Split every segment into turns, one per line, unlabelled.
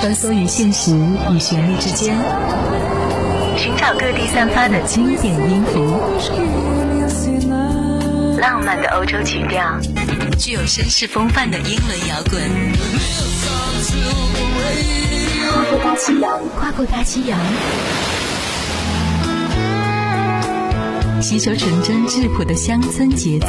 穿梭于现实与旋律之间，寻找各地散发的经典音符，浪漫的欧洲曲调，具有绅士风范的英伦摇滚。跨过大西洋，跨过大西洋，吸收纯真质朴的乡村节奏。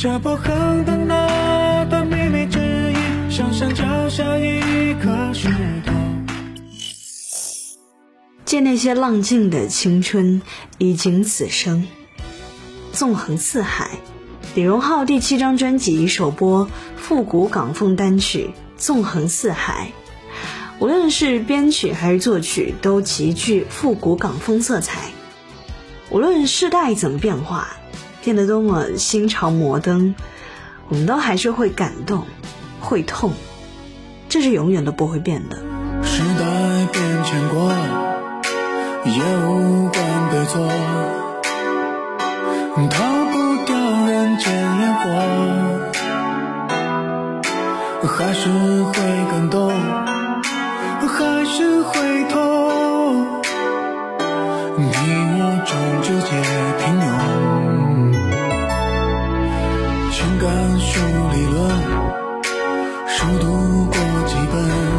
下坡横的那段秘密之音，像山脚下一颗石头。
借那些浪静的青春，以景此生。纵横四海，李荣浩第七张专辑首播复古港风单曲《纵横四海》，无论是编曲还是作曲，都极具复古港风色彩。无论世代怎么变化。变得多么新潮摩登，我们都还是会感动，会痛，这是永远都不会变的。
时代变迁过，也无关对错，逃不掉人间烟火，还是会感动，还是会痛，你我终究皆平庸。感受理论，书读过几本，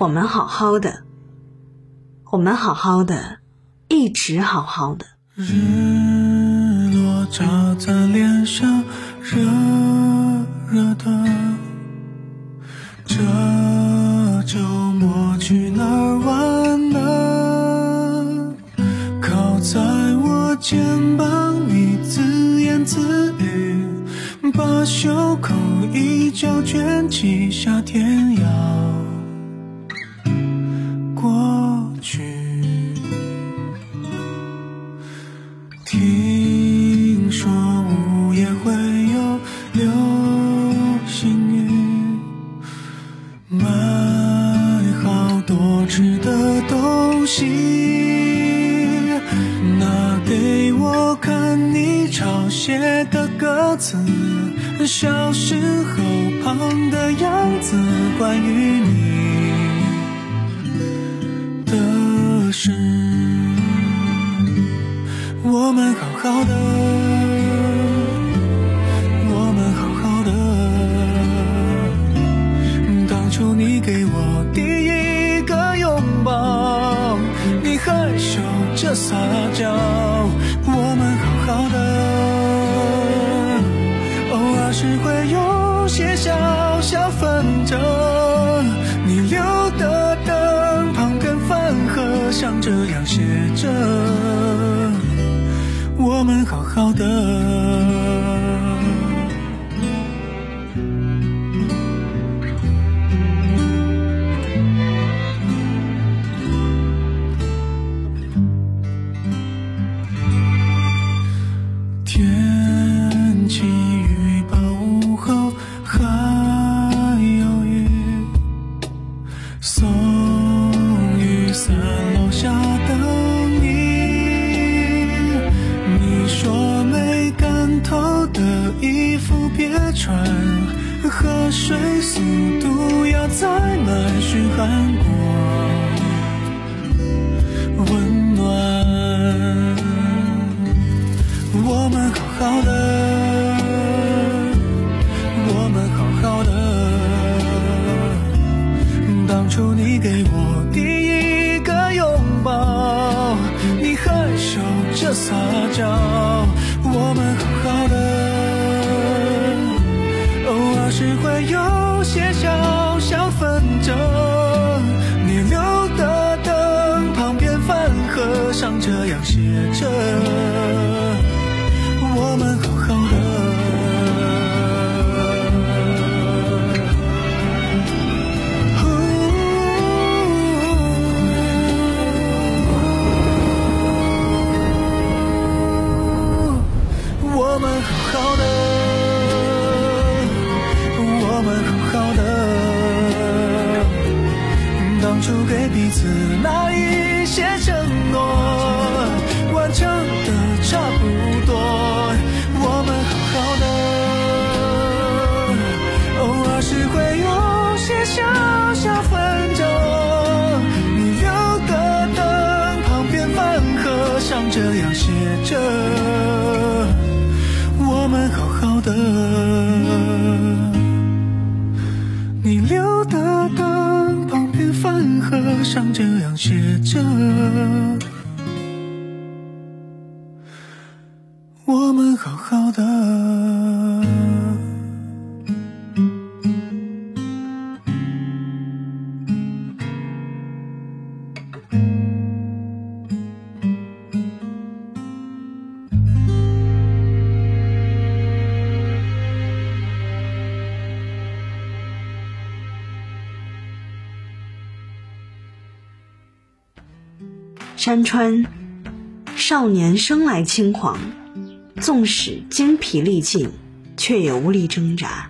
我们好好的，我们好好的，一直好好的。
日落照在脸上，热热的。这周末去哪儿玩呢？靠在我肩膀，你自言自语，把袖口一角卷起，夏天要。小时候胖的样子关于像这样写着我们好好的好好的，我们好好的，当初给彼此那一些真。写着山川少年生来轻狂纵使精疲力尽却也无力挣扎。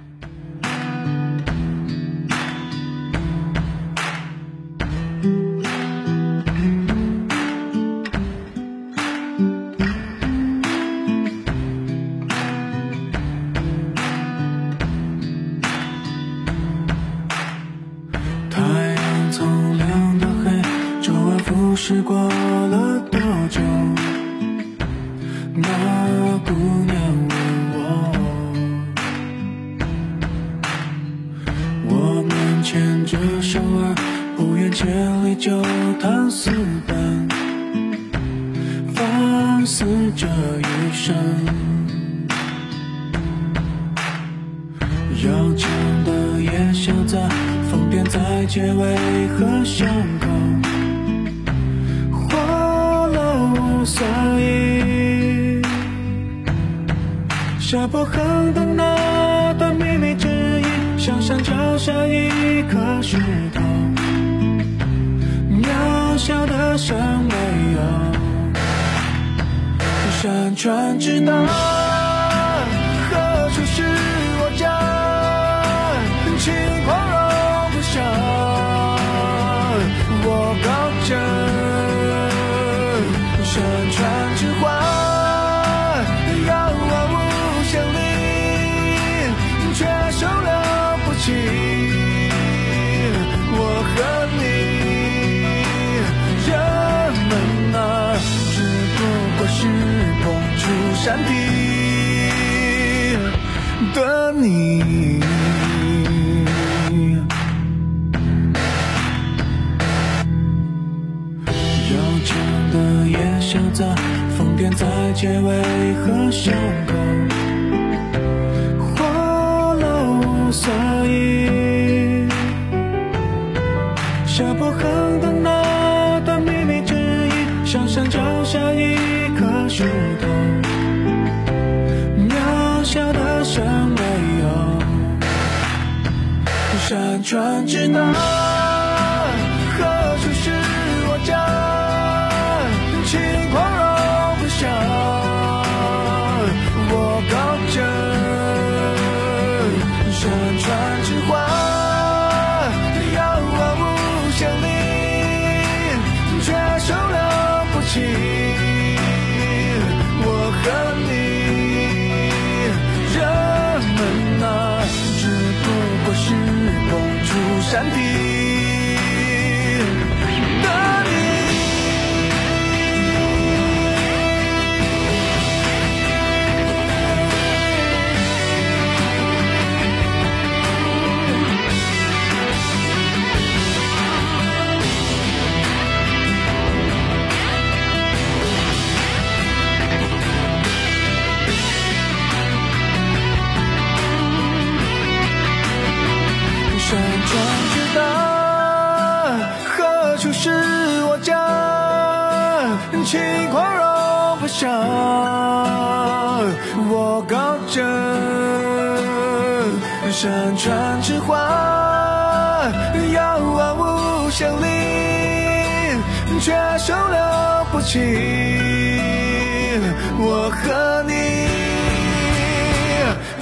是过了多久？那姑娘问我，我们牵着手儿，不
远千里就谈私奔，放肆这一生。要强的也潇洒，疯癫在
结尾和相。下坡横的那段秘密之一，像山脚下一颗石头，渺小的像没有。山川之大。在结尾和伤口，花了无所以，下坡横的那段秘密之一，像山脚下一颗石头。渺小的山川之大。山了不起我和你。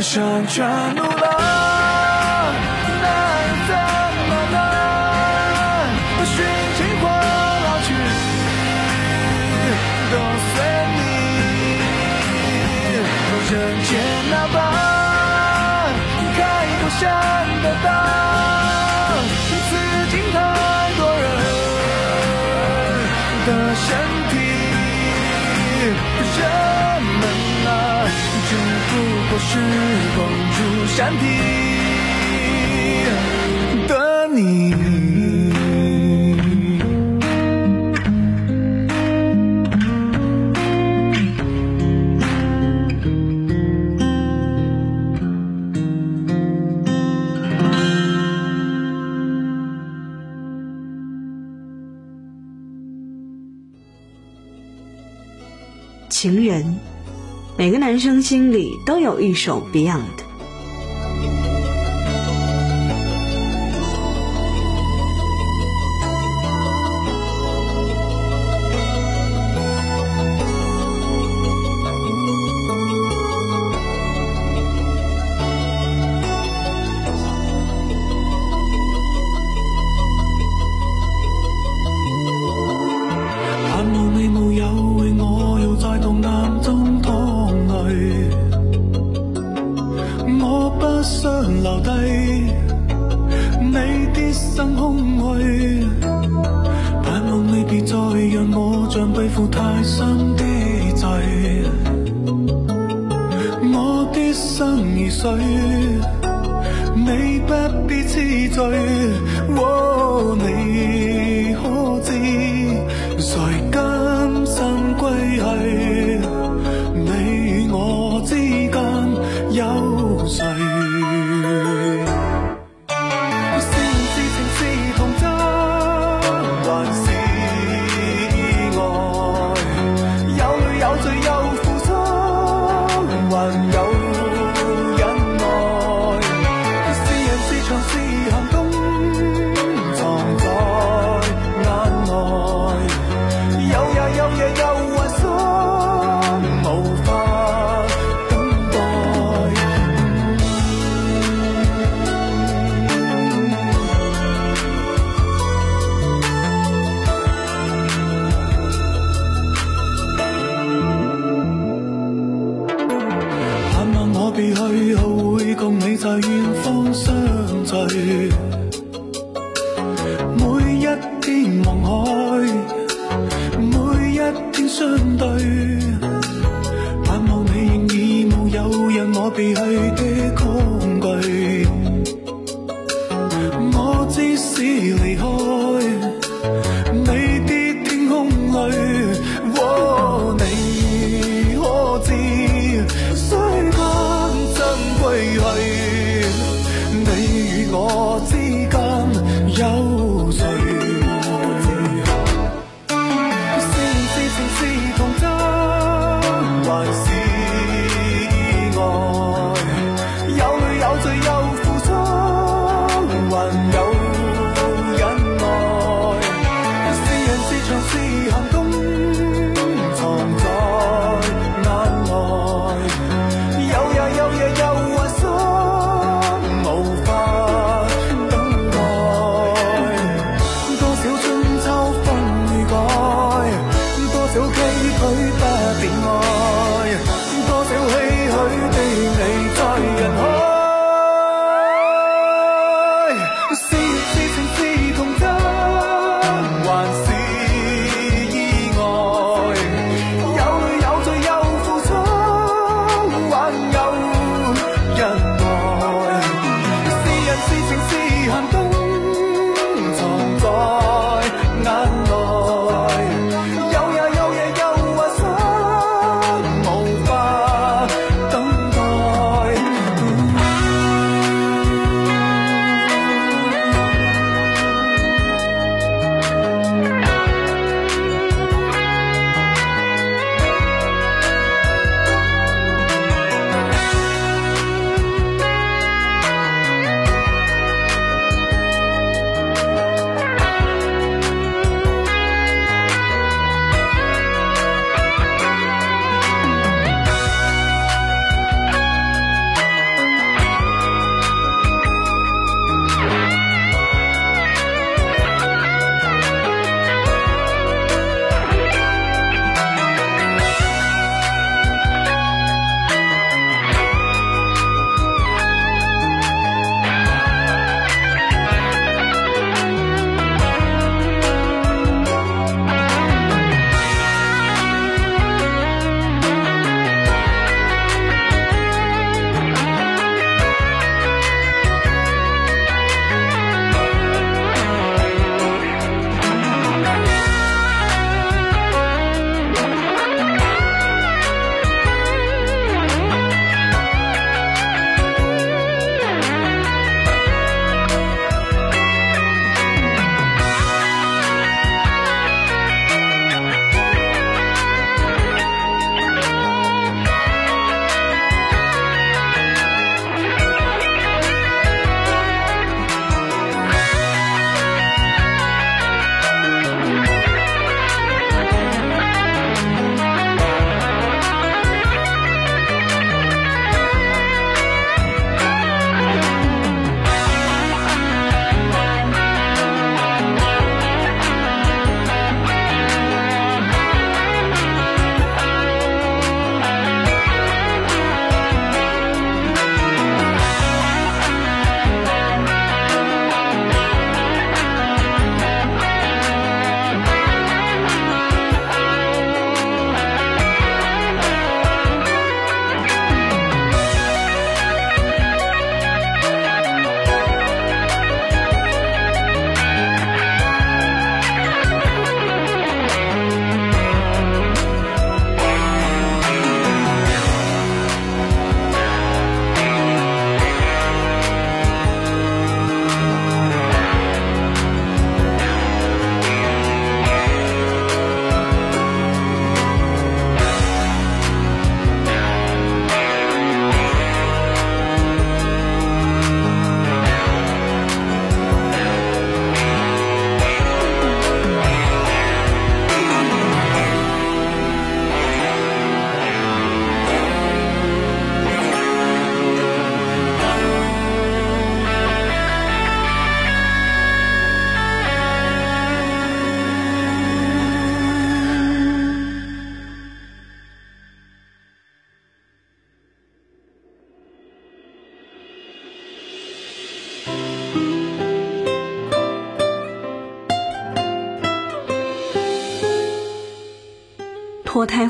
山川怒浪，是风住山顶的你。
情人，每个男生心里都有一首 Beyond。
你的心空虚，盼望你别再让我像背负太深的罪。我的生如水，你不必痴醉。哦，你可知，在今生归去，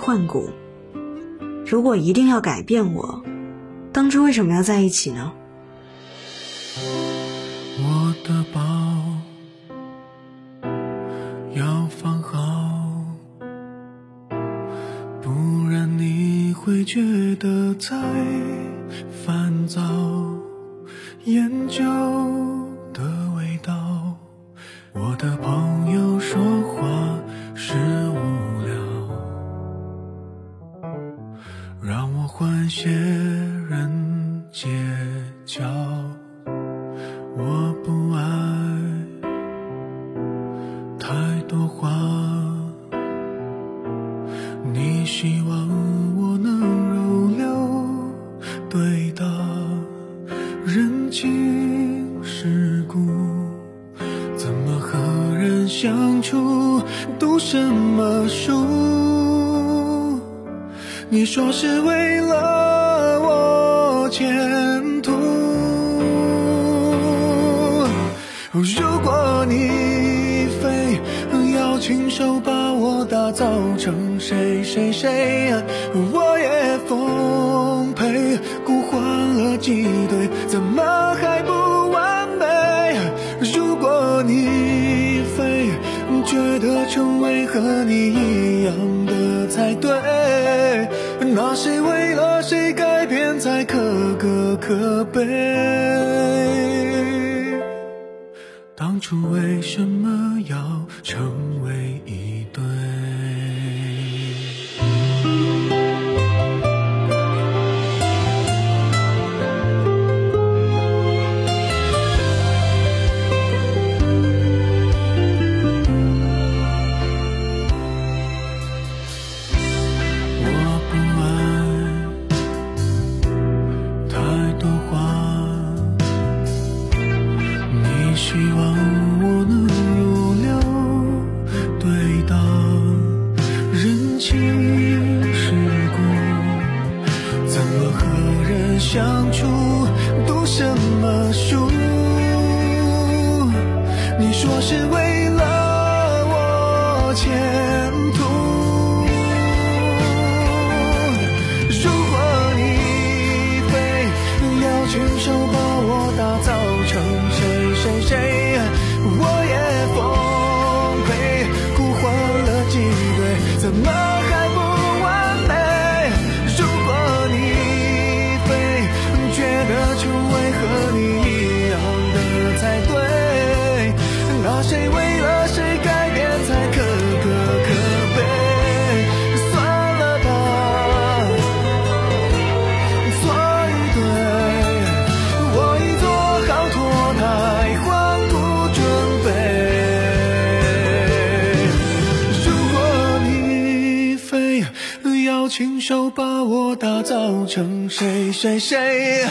换骨。如果一定要改变我，当初为什么要在一起呢？
我的包要放好，不然你会觉得太烦躁。你说是为了我前途。如果你非要亲手把我打造成谁谁谁，我也奉陪。孤欢了几对，怎么还不完美？如果你非觉得成为和你一样的才对，谁为了谁改变才可歌可悲？当初为什么成谁谁谁，我成谁谁谁，